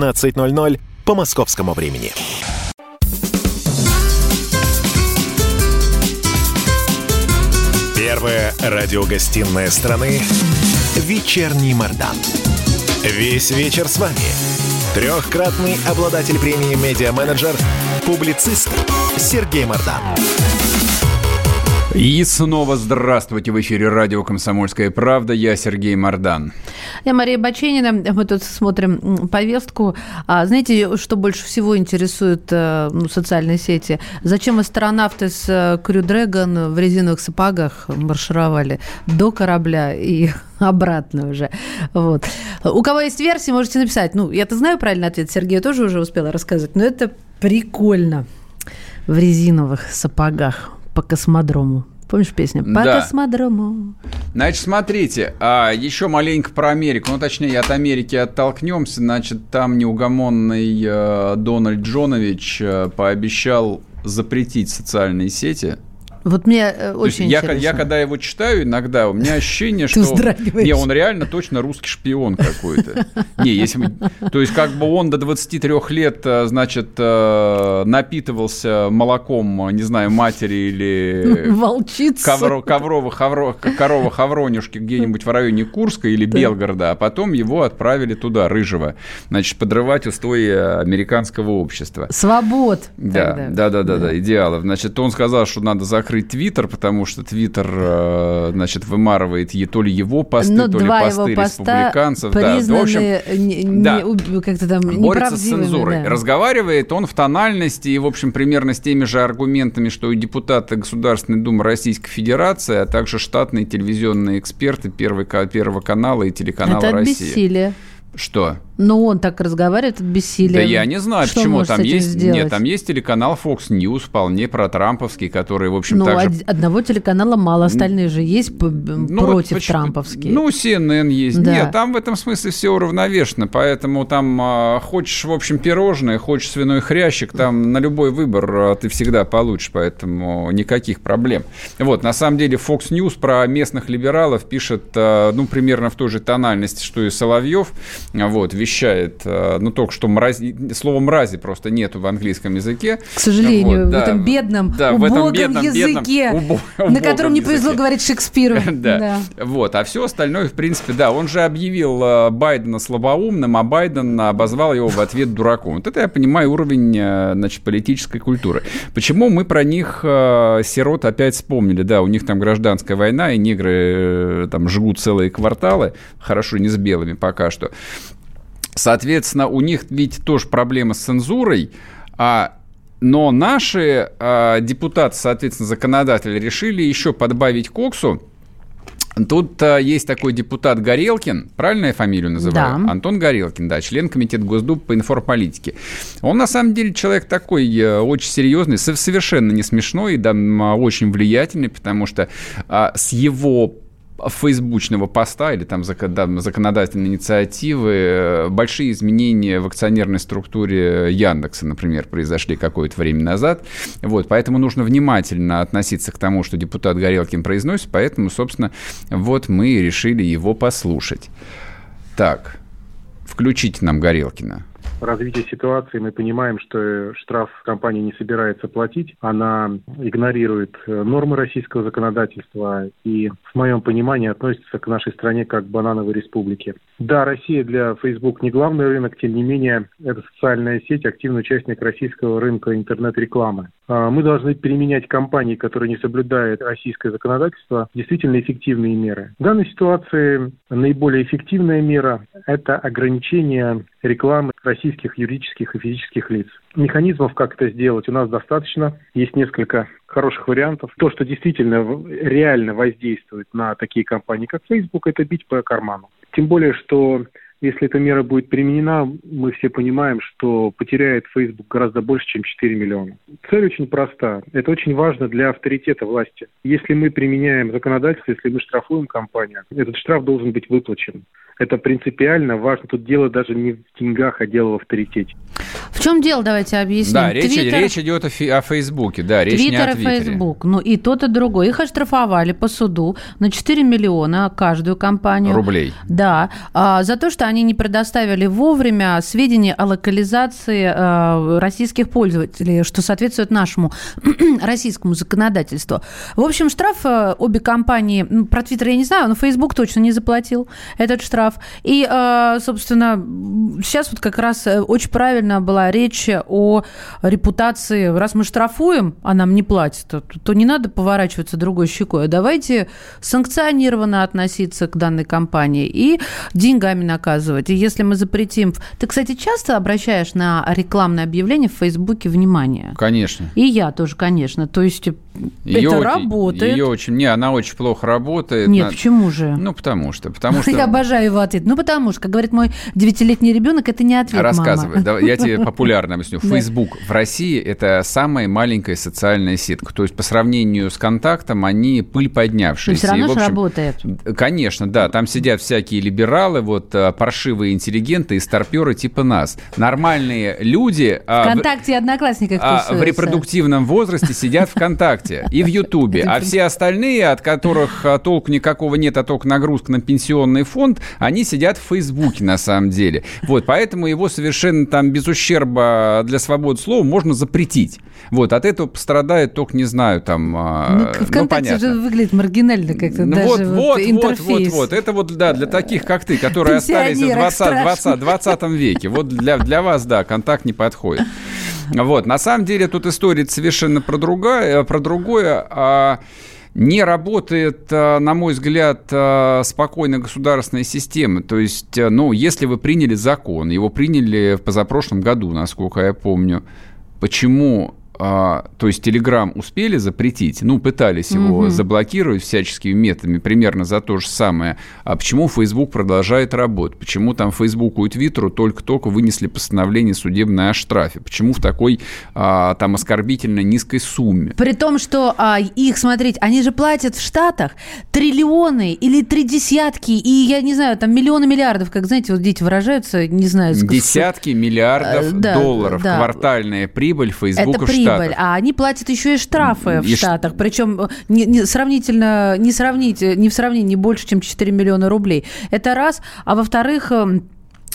[SPEAKER 1] 17.00 по московскому времени. Первая радиогостинная страны «Вечерний Мордан». Весь вечер с вами. Трехкратный обладатель премии «Медиа-менеджер», публицист Сергей Мордан.
[SPEAKER 2] И снова здравствуйте в эфире радио «Комсомольская правда». Я Сергей Мордан.
[SPEAKER 3] Я Мария Баченина. Мы тут смотрим повестку. А знаете, что больше всего интересует э, ну, социальные сети? Зачем астронавты с Crew э, Dragon в резиновых сапогах маршировали до корабля и обратно уже. Вот. У кого есть версии, можете написать. Ну, я-то знаю правильный ответ. Сергей тоже уже успела рассказать. Но это прикольно в резиновых сапогах по космодрому. Помнишь песню? По да. космодрому.
[SPEAKER 2] Значит, смотрите, а еще маленько про Америку. Ну, точнее, от Америки оттолкнемся. Значит, там неугомонный э, Дональд Джонович э, пообещал запретить социальные сети
[SPEAKER 3] вот мне э, очень
[SPEAKER 2] я, интересно. Я когда его читаю иногда, у меня ощущение, что... Не, он реально точно русский шпион какой-то. Не, если... То есть как бы он до 23 лет, э, значит, э, напитывался молоком, не знаю, матери или...
[SPEAKER 3] Волчицы.
[SPEAKER 2] Ковро, ковровых, хавро, корова хавронюшки где-нибудь в районе Курска или да. Белгорода, а потом его отправили туда, рыжего, значит, подрывать устои американского общества.
[SPEAKER 3] Свобод.
[SPEAKER 2] Да, да, да, да, да, идеалов. Значит, он сказал, что надо закрыть закрыть Твиттер, потому что Твиттер, э, значит, вымарывает то ли его посты,
[SPEAKER 3] Но
[SPEAKER 2] то
[SPEAKER 3] ли
[SPEAKER 2] посты республиканцев.
[SPEAKER 3] Да, в общем, не, да, как-то там
[SPEAKER 2] борется с цензурой. Да. Разговаривает он в тональности и, в общем, примерно с теми же аргументами, что и депутаты Государственной Думы Российской Федерации, а также штатные телевизионные эксперты Первого, первого канала и телеканала
[SPEAKER 3] Это
[SPEAKER 2] Россия.
[SPEAKER 3] Бессилие.
[SPEAKER 2] Что?
[SPEAKER 3] Ну, он так разговаривает от бессилия.
[SPEAKER 2] Да я не знаю,
[SPEAKER 3] что
[SPEAKER 2] почему. Там есть,
[SPEAKER 3] сделать?
[SPEAKER 2] нет, там есть телеканал Fox News, вполне про Трамповский, который, в общем, ну, также...
[SPEAKER 3] одного телеканала мало, остальные же есть ну, против вот, Трамповские.
[SPEAKER 2] Ну, CNN есть. Да. Нет, там в этом смысле все уравновешено, поэтому там а, хочешь, в общем, пирожное, хочешь свиной хрящик, там на любой выбор а, ты всегда получишь, поэтому никаких проблем. Вот, на самом деле, Fox News про местных либералов пишет, а, ну, примерно в той же тональности, что и Соловьев. вот, вещает, э, ну, только что мрази, слова «мрази» просто нету в английском языке.
[SPEAKER 3] К сожалению, вот, в этом бедном, да, убогом в этом бедном, языке, бедном, на котором не повезло говорить Шекспиру.
[SPEAKER 2] да. да, вот, а все остальное, в принципе, да, он же объявил э, Байдена слабоумным, а Байден обозвал его в ответ дураком. Вот это я понимаю уровень, э, значит, политической культуры. Почему мы про них, сирот, опять вспомнили? Да, у них там гражданская война, и негры там жгут целые кварталы, хорошо, не с белыми пока что. Соответственно, у них ведь тоже проблема с цензурой, а но наши э, депутаты, соответственно, законодатели решили еще подбавить коксу. Тут э, есть такой депутат Горелкин, правильно я фамилию называю? Да. Антон Горелкин, да, член комитета Госдумы по информполитике. Он на самом деле человек такой э, очень серьезный, совершенно не смешной и да, очень влиятельный, потому что э, с его фейсбучного поста или там законодательной инициативы э, большие изменения в акционерной структуре Яндекса, например, произошли какое-то время назад. Вот, поэтому нужно внимательно относиться к тому, что депутат Горелкин произносит, поэтому, собственно, вот мы решили его послушать. Так, включите нам Горелкина
[SPEAKER 8] развития ситуации мы понимаем, что штраф компания не собирается платить. Она игнорирует э, нормы российского законодательства и, в моем понимании, относится к нашей стране как к банановой республике. Да, Россия для Facebook не главный рынок, тем не менее, это социальная сеть, активный участник российского рынка интернет-рекламы. А, мы должны применять компании, которые не соблюдают российское законодательство, действительно эффективные меры. В данной ситуации наиболее эффективная мера – это ограничение рекламы российских юридических и физических лиц. Механизмов, как это сделать, у нас достаточно. Есть несколько хороших вариантов. То, что действительно реально воздействует на такие компании, как Facebook, это бить по карману. Тем более, что если эта мера будет применена, мы все понимаем, что потеряет Facebook гораздо больше, чем 4 миллиона. Цель очень проста. Это очень важно для авторитета власти. Если мы применяем законодательство, если мы штрафуем компанию, этот штраф должен быть выплачен. Это принципиально важно. Тут дело даже не в деньгах, а дело в авторитете.
[SPEAKER 3] В чем дело, давайте объясним.
[SPEAKER 2] Да, речь, Твиттер... речь идет о, фи- о Фейсбуке, да, речь
[SPEAKER 3] Твиттер
[SPEAKER 2] не о
[SPEAKER 3] Твиттере. и Фейсбук, ну и тот, и другой. Их оштрафовали по суду на 4 миллиона каждую компанию.
[SPEAKER 2] Рублей.
[SPEAKER 3] Да, а, за то, что они не предоставили вовремя сведения о локализации а, российских пользователей, что соответствует нашему российскому законодательству. В общем, штраф а, обе компании, про Твиттер я не знаю, но Фейсбук точно не заплатил этот штраф. И, а, собственно, сейчас вот как раз э, очень правильно была речь о репутации. Раз мы штрафуем, а нам не платят, то, то не надо поворачиваться другой щекой. А давайте санкционированно относиться к данной компании и деньгами наказывать. И если мы запретим... Ты, кстати, часто обращаешь на рекламное объявление в Фейсбуке внимание?
[SPEAKER 2] Конечно.
[SPEAKER 3] И я тоже, конечно. То есть ее это работает.
[SPEAKER 2] Ее очень... Не, она очень плохо работает.
[SPEAKER 3] Нет, на... почему же?
[SPEAKER 2] Ну, потому что. Потому что...
[SPEAKER 3] Я обожаю его ответ. Ну, потому что, как говорит мой девятилетний ребенок, это не ответ,
[SPEAKER 2] Рассказывай.
[SPEAKER 3] мама.
[SPEAKER 2] Да, я тебе популярно объясню. Facebook в России – это самая маленькая социальная сетка. То есть по сравнению с контактом они пыль поднявшиеся.
[SPEAKER 3] Но все равно же работает.
[SPEAKER 2] Конечно, да. Там сидят всякие либералы, вот э, паршивые интеллигенты и старперы типа нас. Нормальные люди...
[SPEAKER 3] А, Вконтакте и Одноклассниках
[SPEAKER 2] а, В репродуктивном возрасте сидят ВКонтакте и в Ютубе. А все остальные, от которых а, толку никакого нет, а только нагрузка на пенсионный фонд, они сидят в Фейсбуке на самом деле. Вот, поэтому его совершенно там без ущерба для свободы слова можно запретить. Вот, от этого пострадает только, не знаю, там... А,
[SPEAKER 3] ну, ну ВКонтакте ну, же выглядит маргинально как-то, ну, даже вот, вот.
[SPEAKER 2] Вот, вот, вот, это вот, да, для таких, как ты, которые остались в 20, 20, 20 веке. Вот для, для вас, да, контакт не подходит. Вот, на самом деле тут история совершенно про другое, про другое. А не работает, а, на мой взгляд, а, спокойно государственная система. То есть, ну, если вы приняли закон, его приняли в позапрошлом году, насколько я помню, почему а, то есть Telegram успели запретить, ну, пытались его угу. заблокировать всяческими методами, примерно за то же самое. А почему Facebook продолжает работать? Почему там Фейсбуку и Твиттеру только-только вынесли постановление судебное о штрафе? Почему в такой а, там оскорбительно низкой сумме?
[SPEAKER 3] При том, что а, их, смотреть, они же платят в Штатах триллионы или три десятки, и я не знаю, там миллионы миллиардов, как, знаете, вот дети выражаются, не знаю.
[SPEAKER 2] Десятки миллиардов а, да, долларов. Да. Квартальная прибыль Фейсбука в Штатах прибыль,
[SPEAKER 3] а они платят еще и штрафы в и Штатах, причем не, не, сравнительно, не сравнить, не в сравнении больше, чем 4 миллиона рублей. Это раз. А во-вторых,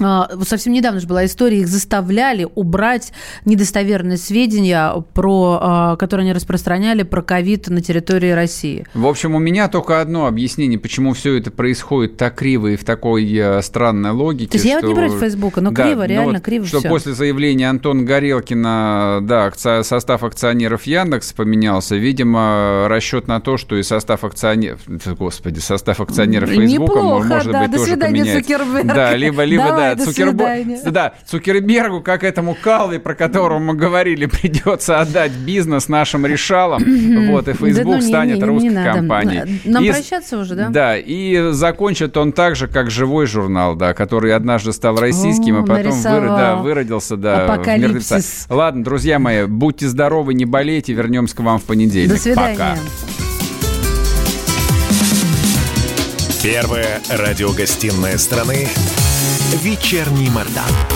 [SPEAKER 3] а, совсем недавно же была история, их заставляли убрать недостоверные сведения, про, а, которые они распространяли про ковид на территории России.
[SPEAKER 2] В общем, у меня только одно объяснение, почему все это происходит так криво и в такой э, странной логике.
[SPEAKER 3] То есть я вот не против Фейсбука, но да, криво, но реально вот, криво
[SPEAKER 2] Что
[SPEAKER 3] все.
[SPEAKER 2] после заявления Антона Горелкина, да, состав акционеров Яндекс поменялся, видимо, расчет на то, что и состав акционеров, господи, состав акционеров Фейсбука может
[SPEAKER 3] да,
[SPEAKER 2] быть
[SPEAKER 3] до
[SPEAKER 2] тоже
[SPEAKER 3] свидания,
[SPEAKER 2] поменяется.
[SPEAKER 3] Цукерберг.
[SPEAKER 2] Да, либо, либо
[SPEAKER 3] Давай,
[SPEAKER 2] да,
[SPEAKER 3] до
[SPEAKER 2] Цукерберг, да, Цукербергу, как этому Калви, про которого мы говорили, придется отдать бизнес нашим решалам. Вот, и Facebook
[SPEAKER 3] да, ну,
[SPEAKER 2] станет
[SPEAKER 3] не, не,
[SPEAKER 2] русской
[SPEAKER 3] не надо.
[SPEAKER 2] компанией.
[SPEAKER 3] Нам
[SPEAKER 2] и,
[SPEAKER 3] прощаться уже, да?
[SPEAKER 2] Да, и закончит он так же, как живой журнал, да, который однажды стал российским,
[SPEAKER 3] О,
[SPEAKER 2] и потом выро, да, выродился, да,
[SPEAKER 3] Апокалипсис.
[SPEAKER 2] Ладно, друзья мои, будьте здоровы, не болейте, вернемся к вам в понедельник.
[SPEAKER 3] До свидания.
[SPEAKER 2] Пока.
[SPEAKER 1] Первая радиогостинная страны «Вечерний Мордан».